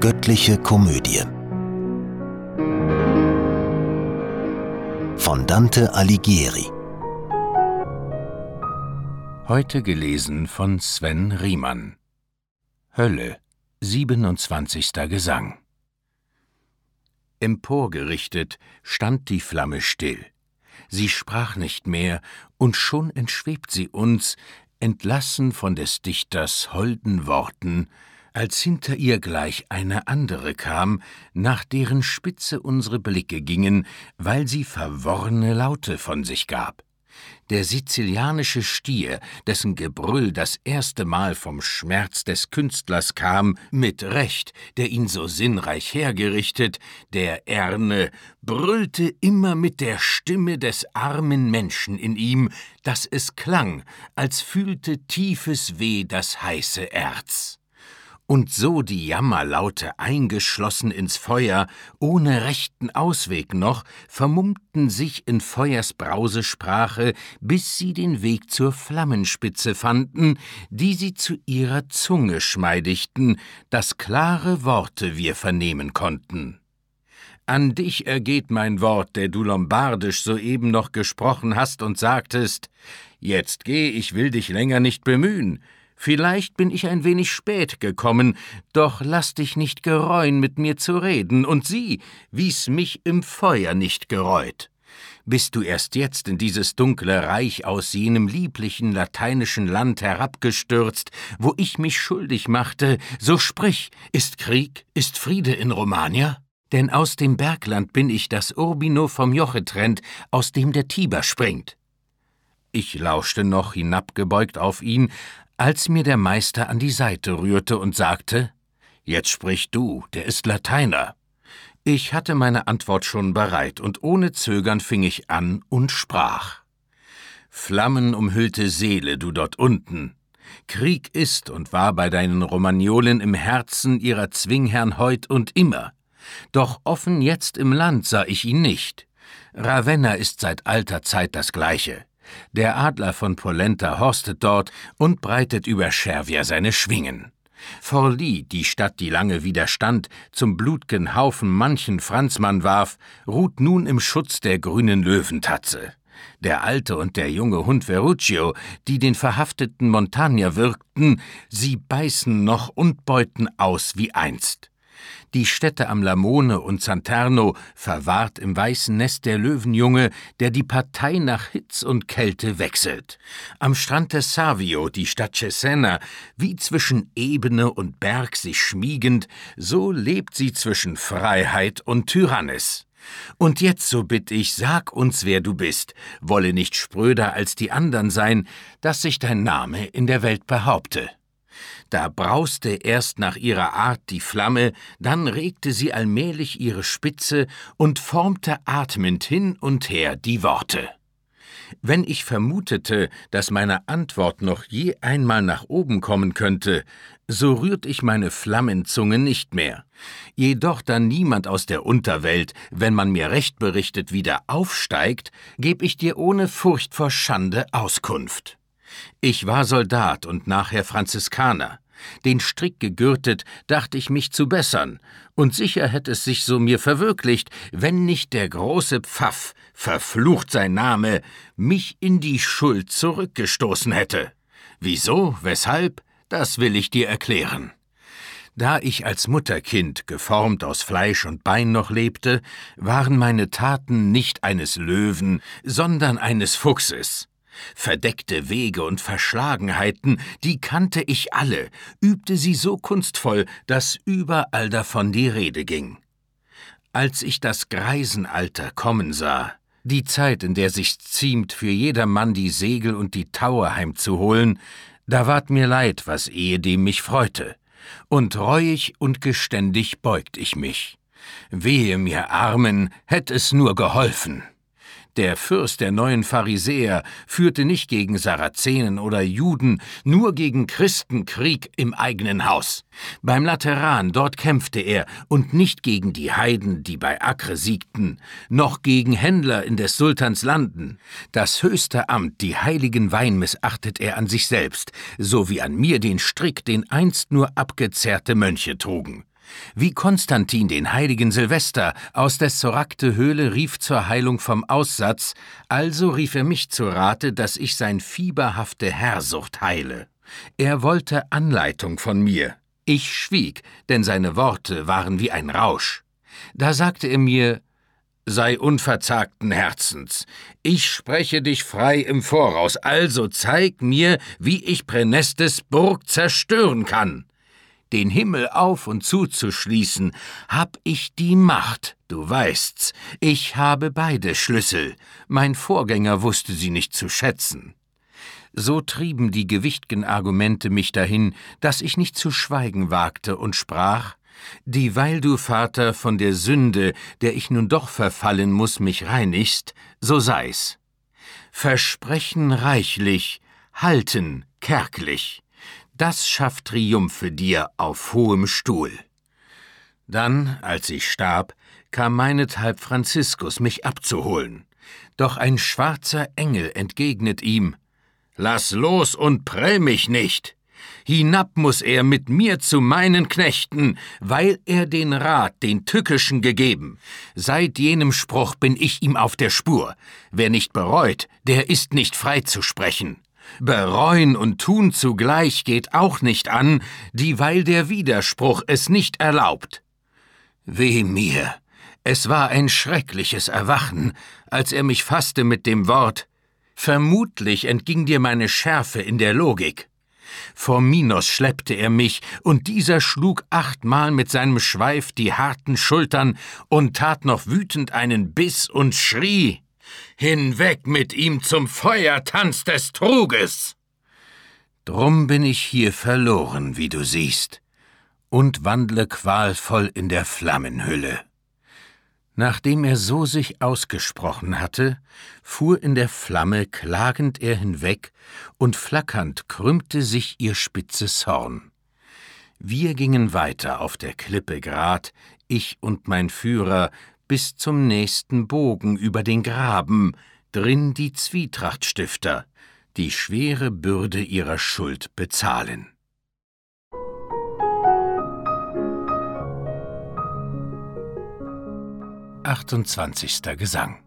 Göttliche Komödie von Dante Alighieri Heute gelesen von Sven Riemann Hölle 27. Gesang Emporgerichtet stand die Flamme still. Sie sprach nicht mehr, und schon entschwebt sie uns, entlassen von des Dichters holden Worten, als hinter ihr gleich eine andere kam, nach deren Spitze unsere Blicke gingen, weil sie verworrene Laute von sich gab. Der sizilianische Stier, dessen Gebrüll das erste Mal vom Schmerz des Künstlers kam, mit Recht, der ihn so sinnreich hergerichtet, der Erne, brüllte immer mit der Stimme des armen Menschen in ihm, dass es klang, als fühlte tiefes Weh das heiße Erz und so die Jammerlaute eingeschlossen ins Feuer, ohne rechten Ausweg noch, vermummten sich in Feuers Brausesprache, bis sie den Weg zur Flammenspitze fanden, die sie zu ihrer Zunge schmeidigten, dass klare Worte wir vernehmen konnten. An dich ergeht mein Wort, der du lombardisch soeben noch gesprochen hast und sagtest, Jetzt geh, ich will dich länger nicht bemühen, Vielleicht bin ich ein wenig spät gekommen, doch lass dich nicht gereuen, mit mir zu reden, und sieh, wie's mich im Feuer nicht gereut. Bist du erst jetzt in dieses dunkle Reich aus jenem lieblichen lateinischen Land herabgestürzt, wo ich mich schuldig machte, so sprich, ist Krieg, ist Friede in Romagna? Denn aus dem Bergland bin ich das Urbino vom Joche trennt, aus dem der Tiber springt. Ich lauschte noch hinabgebeugt auf ihn, als mir der Meister an die Seite rührte und sagte Jetzt sprich du, der ist Lateiner. Ich hatte meine Antwort schon bereit, und ohne Zögern fing ich an und sprach Flammenumhüllte Seele, du dort unten. Krieg ist und war bei deinen Romagnolen im Herzen ihrer Zwingherrn heut und immer. Doch offen jetzt im Land sah ich ihn nicht. Ravenna ist seit alter Zeit das Gleiche. Der Adler von Polenta horstet dort und breitet über Schervia seine Schwingen. Forli, die Stadt, die lange widerstand, zum blut'gen Haufen manchen Franzmann warf, ruht nun im Schutz der grünen Löwentatze. Der alte und der junge Hund Ferruccio, die den verhafteten Montagner wirkten, sie beißen noch und beuten aus wie einst. Die Städte am Lamone und Santerno verwahrt im weißen Nest der Löwenjunge, der die Partei nach Hitz und Kälte wechselt. Am Strand des Savio die Stadt Cesena, wie zwischen Ebene und Berg sich schmiegend, so lebt sie zwischen Freiheit und Tyrannis. Und jetzt, so bitt ich, sag uns, wer du bist, wolle nicht spröder als die andern sein, dass sich dein Name in der Welt behaupte. Da brauste erst nach ihrer Art die Flamme, dann regte sie allmählich ihre Spitze und formte atmend hin und her die Worte. Wenn ich vermutete, dass meine Antwort noch je einmal nach oben kommen könnte, so rührt ich meine Flammenzunge nicht mehr. Jedoch da niemand aus der Unterwelt, wenn man mir recht berichtet, wieder aufsteigt, geb ich dir ohne Furcht vor Schande Auskunft. Ich war Soldat und nachher Franziskaner. Den Strick gegürtet, dachte ich mich zu bessern, und sicher hätte es sich so mir verwirklicht, wenn nicht der große Pfaff, verflucht sein Name, mich in die Schuld zurückgestoßen hätte. Wieso, weshalb, das will ich dir erklären. Da ich als Mutterkind, geformt aus Fleisch und Bein noch lebte, waren meine Taten nicht eines Löwen, sondern eines Fuchses. Verdeckte Wege und Verschlagenheiten, die kannte ich alle, übte sie so kunstvoll, dass überall davon die Rede ging. Als ich das Greisenalter kommen sah, die Zeit, in der sich ziemt, für jedermann die Segel und die Taue heimzuholen, da ward mir leid, was ehedem mich freute, und reuig und geständig beugt ich mich. Wehe mir Armen, hätt es nur geholfen. Der Fürst der neuen Pharisäer führte nicht gegen Sarazenen oder Juden, nur gegen Christen Krieg im eigenen Haus. Beim Lateran, dort kämpfte er, und nicht gegen die Heiden, die bei Acre siegten, noch gegen Händler in des Sultans Landen. Das höchste Amt, die heiligen Wein, missachtet er an sich selbst, so wie an mir den Strick, den einst nur abgezerrte Mönche trugen. Wie Konstantin den heiligen Silvester aus der Sorakte Höhle rief zur Heilung vom Aussatz, also rief er mich zu Rate, dass ich sein fieberhafte Herrsucht heile. Er wollte Anleitung von mir. Ich schwieg, denn seine Worte waren wie ein Rausch. Da sagte er mir, sei unverzagten Herzens. Ich spreche dich frei im Voraus, also zeig mir, wie ich Pränestes Burg zerstören kann den Himmel auf und zuzuschließen, hab ich die Macht, du weißt's, ich habe beide Schlüssel, mein Vorgänger wusste sie nicht zu schätzen. So trieben die gewichtgen Argumente mich dahin, dass ich nicht zu schweigen wagte und sprach, Dieweil du, Vater, von der Sünde, der ich nun doch verfallen muss, mich reinigst, so sei's. Versprechen reichlich, halten kärglich das schafft Triumphe dir auf hohem Stuhl. Dann, als ich starb, kam meinethalb Franziskus, mich abzuholen. Doch ein schwarzer Engel entgegnet ihm: Lass los und prell mich nicht! Hinab muss er mit mir zu meinen Knechten, weil er den Rat den Tückischen gegeben. Seit jenem Spruch bin ich ihm auf der Spur. Wer nicht bereut, der ist nicht frei zu sprechen. Bereuen und tun zugleich geht auch nicht an, dieweil der Widerspruch es nicht erlaubt. Weh mir, es war ein schreckliches Erwachen, als er mich fasste mit dem Wort Vermutlich entging dir meine Schärfe in der Logik. Vor Minos schleppte er mich, und dieser schlug achtmal mit seinem Schweif die harten Schultern und tat noch wütend einen Biss und schrie Hinweg mit ihm zum Feuertanz des Truges! Drum bin ich hier verloren, wie du siehst, und wandle qualvoll in der Flammenhülle. Nachdem er so sich ausgesprochen hatte, fuhr in der Flamme klagend er hinweg, und flackernd krümmte sich ihr spitzes Horn. Wir gingen weiter auf der Klippe grad, ich und mein Führer, bis zum nächsten Bogen über den Graben, drin die Zwietrachtstifter, die schwere Bürde ihrer Schuld bezahlen. Achtundzwanzigster Gesang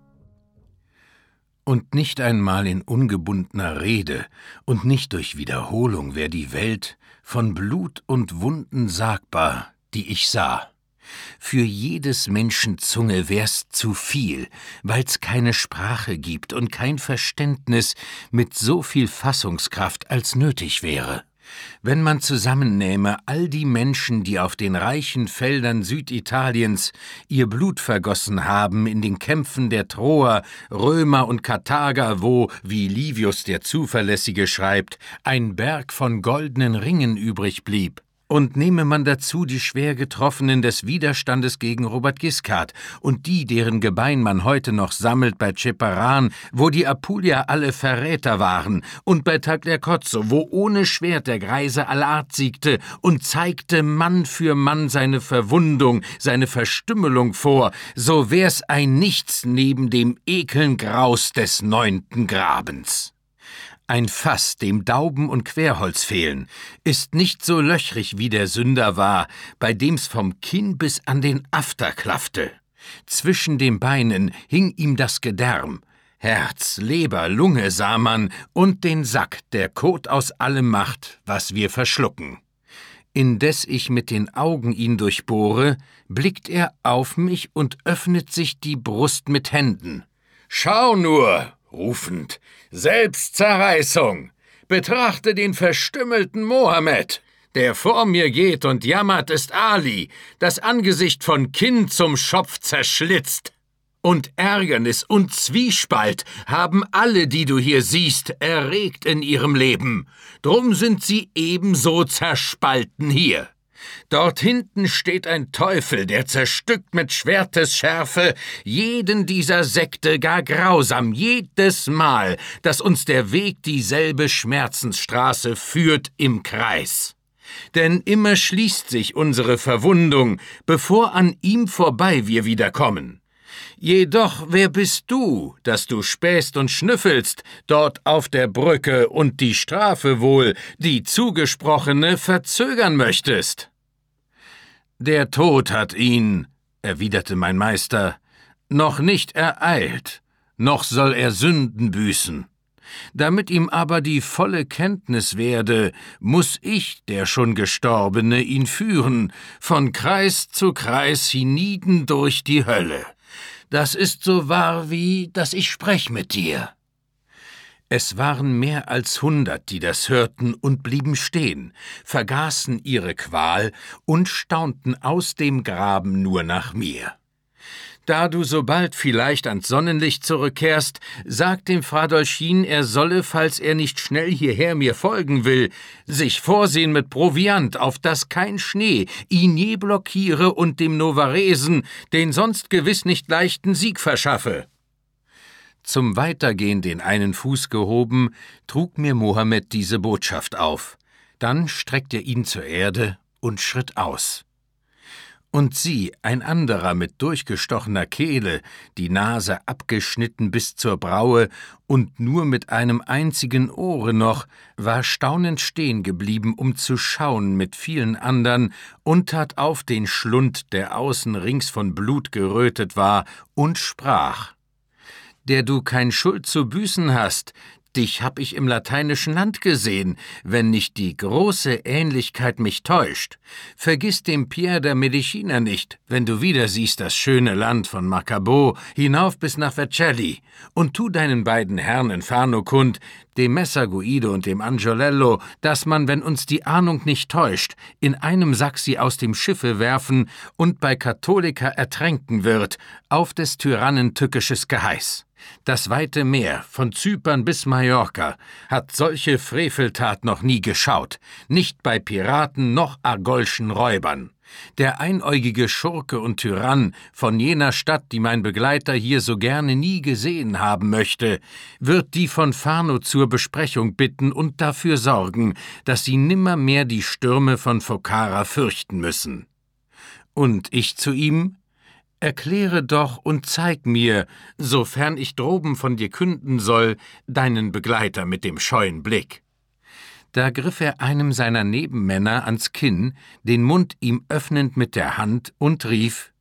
und nicht einmal in ungebundener Rede und nicht durch Wiederholung wär die Welt von Blut und Wunden sagbar, die ich sah. Für jedes Menschen Zunge wär's zu viel, weil's keine Sprache gibt und kein Verständnis mit so viel Fassungskraft als nötig wäre. Wenn man zusammennähme all die Menschen, die auf den reichen Feldern Süditaliens ihr Blut vergossen haben in den Kämpfen der Troer, Römer und Karthager, wo, wie Livius der Zuverlässige schreibt, ein Berg von goldenen Ringen übrig blieb, und nehme man dazu die schwer Getroffenen des Widerstandes gegen Robert Guiscard und die, deren Gebein man heute noch sammelt bei Ceparan, wo die Apulier alle Verräter waren, und bei Tagliacozzo, wo ohne Schwert der Greise Allart siegte und zeigte Mann für Mann seine Verwundung, seine Verstümmelung vor, so wär's ein Nichts neben dem ekeln Graus des neunten Grabens. Ein Fass, dem Dauben und Querholz fehlen, ist nicht so löchrig wie der Sünder war, bei dem's vom Kinn bis an den After klaffte. Zwischen den Beinen hing ihm das Gedärm, Herz, Leber, Lunge sah man und den Sack, der Kot aus allem macht, was wir verschlucken. Indes ich mit den Augen ihn durchbohre, blickt er auf mich und öffnet sich die Brust mit Händen. Schau nur, rufend Selbstzerreißung. Betrachte den verstümmelten Mohammed. Der vor mir geht und jammert, ist Ali, das Angesicht von Kinn zum Schopf zerschlitzt. Und Ärgernis und Zwiespalt haben alle, die du hier siehst, erregt in ihrem Leben. Drum sind sie ebenso zerspalten hier. Dort hinten steht ein Teufel, der zerstückt mit Schwertesschärfe jeden dieser Sekte gar grausam, jedes Mal, dass uns der Weg dieselbe Schmerzensstraße führt im Kreis. Denn immer schließt sich unsere Verwundung, bevor an ihm vorbei wir wiederkommen. Jedoch, wer bist du, dass du spähst und schnüffelst dort auf der Brücke und die Strafe wohl, die zugesprochene, verzögern möchtest? Der Tod hat ihn, erwiderte mein Meister, noch nicht ereilt, noch soll er Sünden büßen. Damit ihm aber die volle Kenntnis werde, muss ich, der schon Gestorbene, ihn führen, von Kreis zu Kreis hienieden durch die Hölle. Das ist so wahr wie, dass ich sprech mit dir. Es waren mehr als hundert, die das hörten und blieben stehen, vergaßen ihre Qual und staunten aus dem Graben nur nach mir. Da du sobald vielleicht ans Sonnenlicht zurückkehrst, sag dem Fradolchin, er solle, falls er nicht schnell hierher mir folgen will, sich vorsehen mit Proviant, auf dass kein Schnee ihn je blockiere und dem Novaresen den sonst gewiss nicht leichten Sieg verschaffe. Zum Weitergehen den einen Fuß gehoben, trug mir Mohammed diese Botschaft auf. Dann streckte er ihn zur Erde und schritt aus. Und sie, ein anderer mit durchgestochener Kehle, die Nase abgeschnitten bis zur Braue und nur mit einem einzigen Ohre noch, war staunend stehen geblieben, um zu schauen mit vielen andern, und tat auf den Schlund, der außen rings von Blut gerötet war, und sprach Der du kein Schuld zu büßen hast, Dich hab ich im lateinischen Land gesehen, wenn nicht die große Ähnlichkeit mich täuscht. Vergiss den Pierre der Medicina nicht, wenn du wieder siehst das schöne Land von Macabo hinauf bis nach Vercelli, und tu deinen beiden Herren in Fano kund, dem Messer Guido und dem Angiolello, dass man, wenn uns die Ahnung nicht täuscht, in einem Sack sie aus dem Schiffe werfen und bei Katholika ertränken wird, auf des Tyrannen tückisches Geheiß. Das weite Meer, von Zypern bis Mallorca, hat solche Freveltat noch nie geschaut, nicht bei Piraten noch argolschen Räubern. Der einäugige Schurke und Tyrann von jener Stadt, die mein Begleiter hier so gerne nie gesehen haben möchte, wird die von Fano zur Besprechung bitten und dafür sorgen, dass sie nimmermehr die Stürme von Focara fürchten müssen. Und ich zu ihm, Erkläre doch und zeig mir, sofern ich droben von dir künden soll, deinen Begleiter mit dem scheuen Blick. Da griff er einem seiner Nebenmänner ans Kinn, den Mund ihm öffnend mit der Hand und rief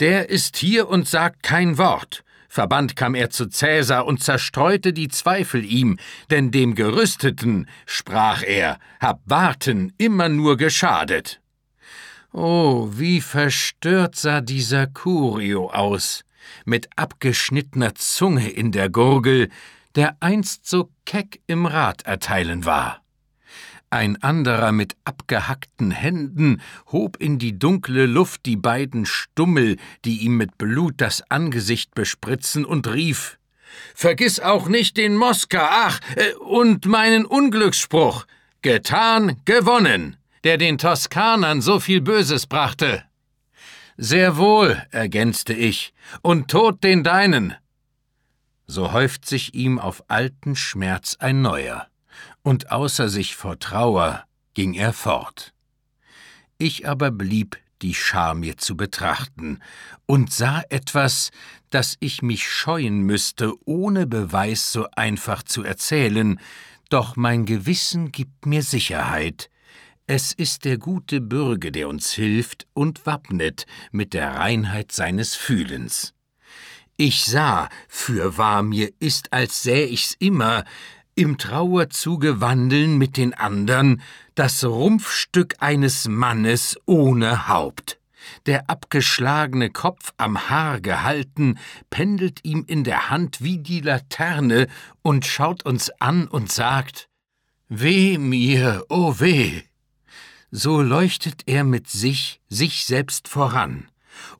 Der ist hier und sagt kein Wort. Verbannt kam er zu Cäsar und zerstreute die Zweifel ihm, denn dem Gerüsteten, sprach er, hab Warten immer nur geschadet. Oh, wie verstört sah dieser Curio aus, mit abgeschnittener Zunge in der Gurgel, der einst so keck im Rat erteilen war. Ein anderer mit abgehackten Händen hob in die dunkle Luft die beiden Stummel, die ihm mit Blut das Angesicht bespritzen, und rief Vergiss auch nicht den Moska, ach, äh, und meinen Unglücksspruch. Getan, gewonnen der den Toskanern so viel Böses brachte. Sehr wohl, ergänzte ich, und Tod den deinen. So häuft sich ihm auf alten Schmerz ein neuer, und außer sich vor Trauer ging er fort. Ich aber blieb die Schar mir zu betrachten und sah etwas, das ich mich scheuen müsste, ohne Beweis so einfach zu erzählen, doch mein Gewissen gibt mir Sicherheit, es ist der gute Bürge, der uns hilft und wappnet mit der Reinheit seines Fühlens. Ich sah, fürwahr mir ist, als säh ich's immer, im Trauerzuge wandeln mit den andern, das Rumpfstück eines Mannes ohne Haupt. Der abgeschlagene Kopf am Haar gehalten, pendelt ihm in der Hand wie die Laterne und schaut uns an und sagt: Weh mir, o oh weh! So leuchtet er mit sich, sich selbst voran,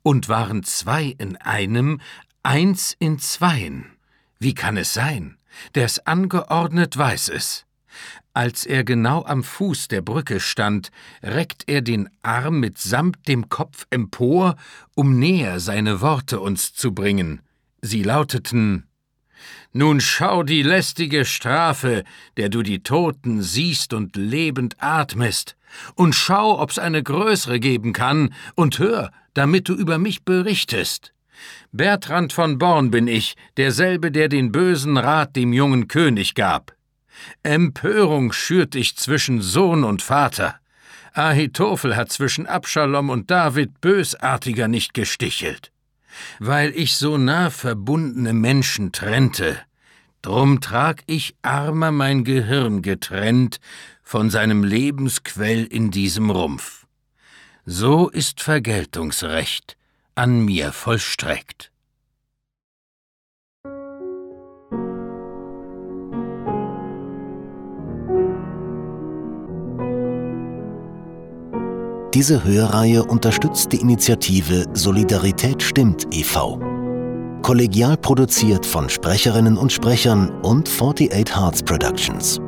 und waren zwei in einem, eins in zweien. Wie kann es sein? Der's angeordnet weiß es. Als er genau am Fuß der Brücke stand, reckt er den Arm mitsamt dem Kopf empor, um näher seine Worte uns zu bringen. Sie lauteten nun schau die lästige Strafe, der du die Toten siehst und lebend atmest, und schau, ob's eine größere geben kann, und hör, damit du über mich berichtest. Bertrand von Born bin ich, derselbe, der den bösen Rat dem jungen König gab. Empörung schürt ich zwischen Sohn und Vater. Ahitophel hat zwischen Abschalom und David bösartiger nicht gestichelt. Weil ich so nah verbundene Menschen trennte, drum trag ich armer mein Gehirn getrennt von seinem Lebensquell in diesem Rumpf. So ist Vergeltungsrecht an mir vollstreckt. Diese Hörreihe unterstützt die Initiative Solidarität stimmt e.V. Kollegial produziert von Sprecherinnen und Sprechern und 48 Hearts Productions.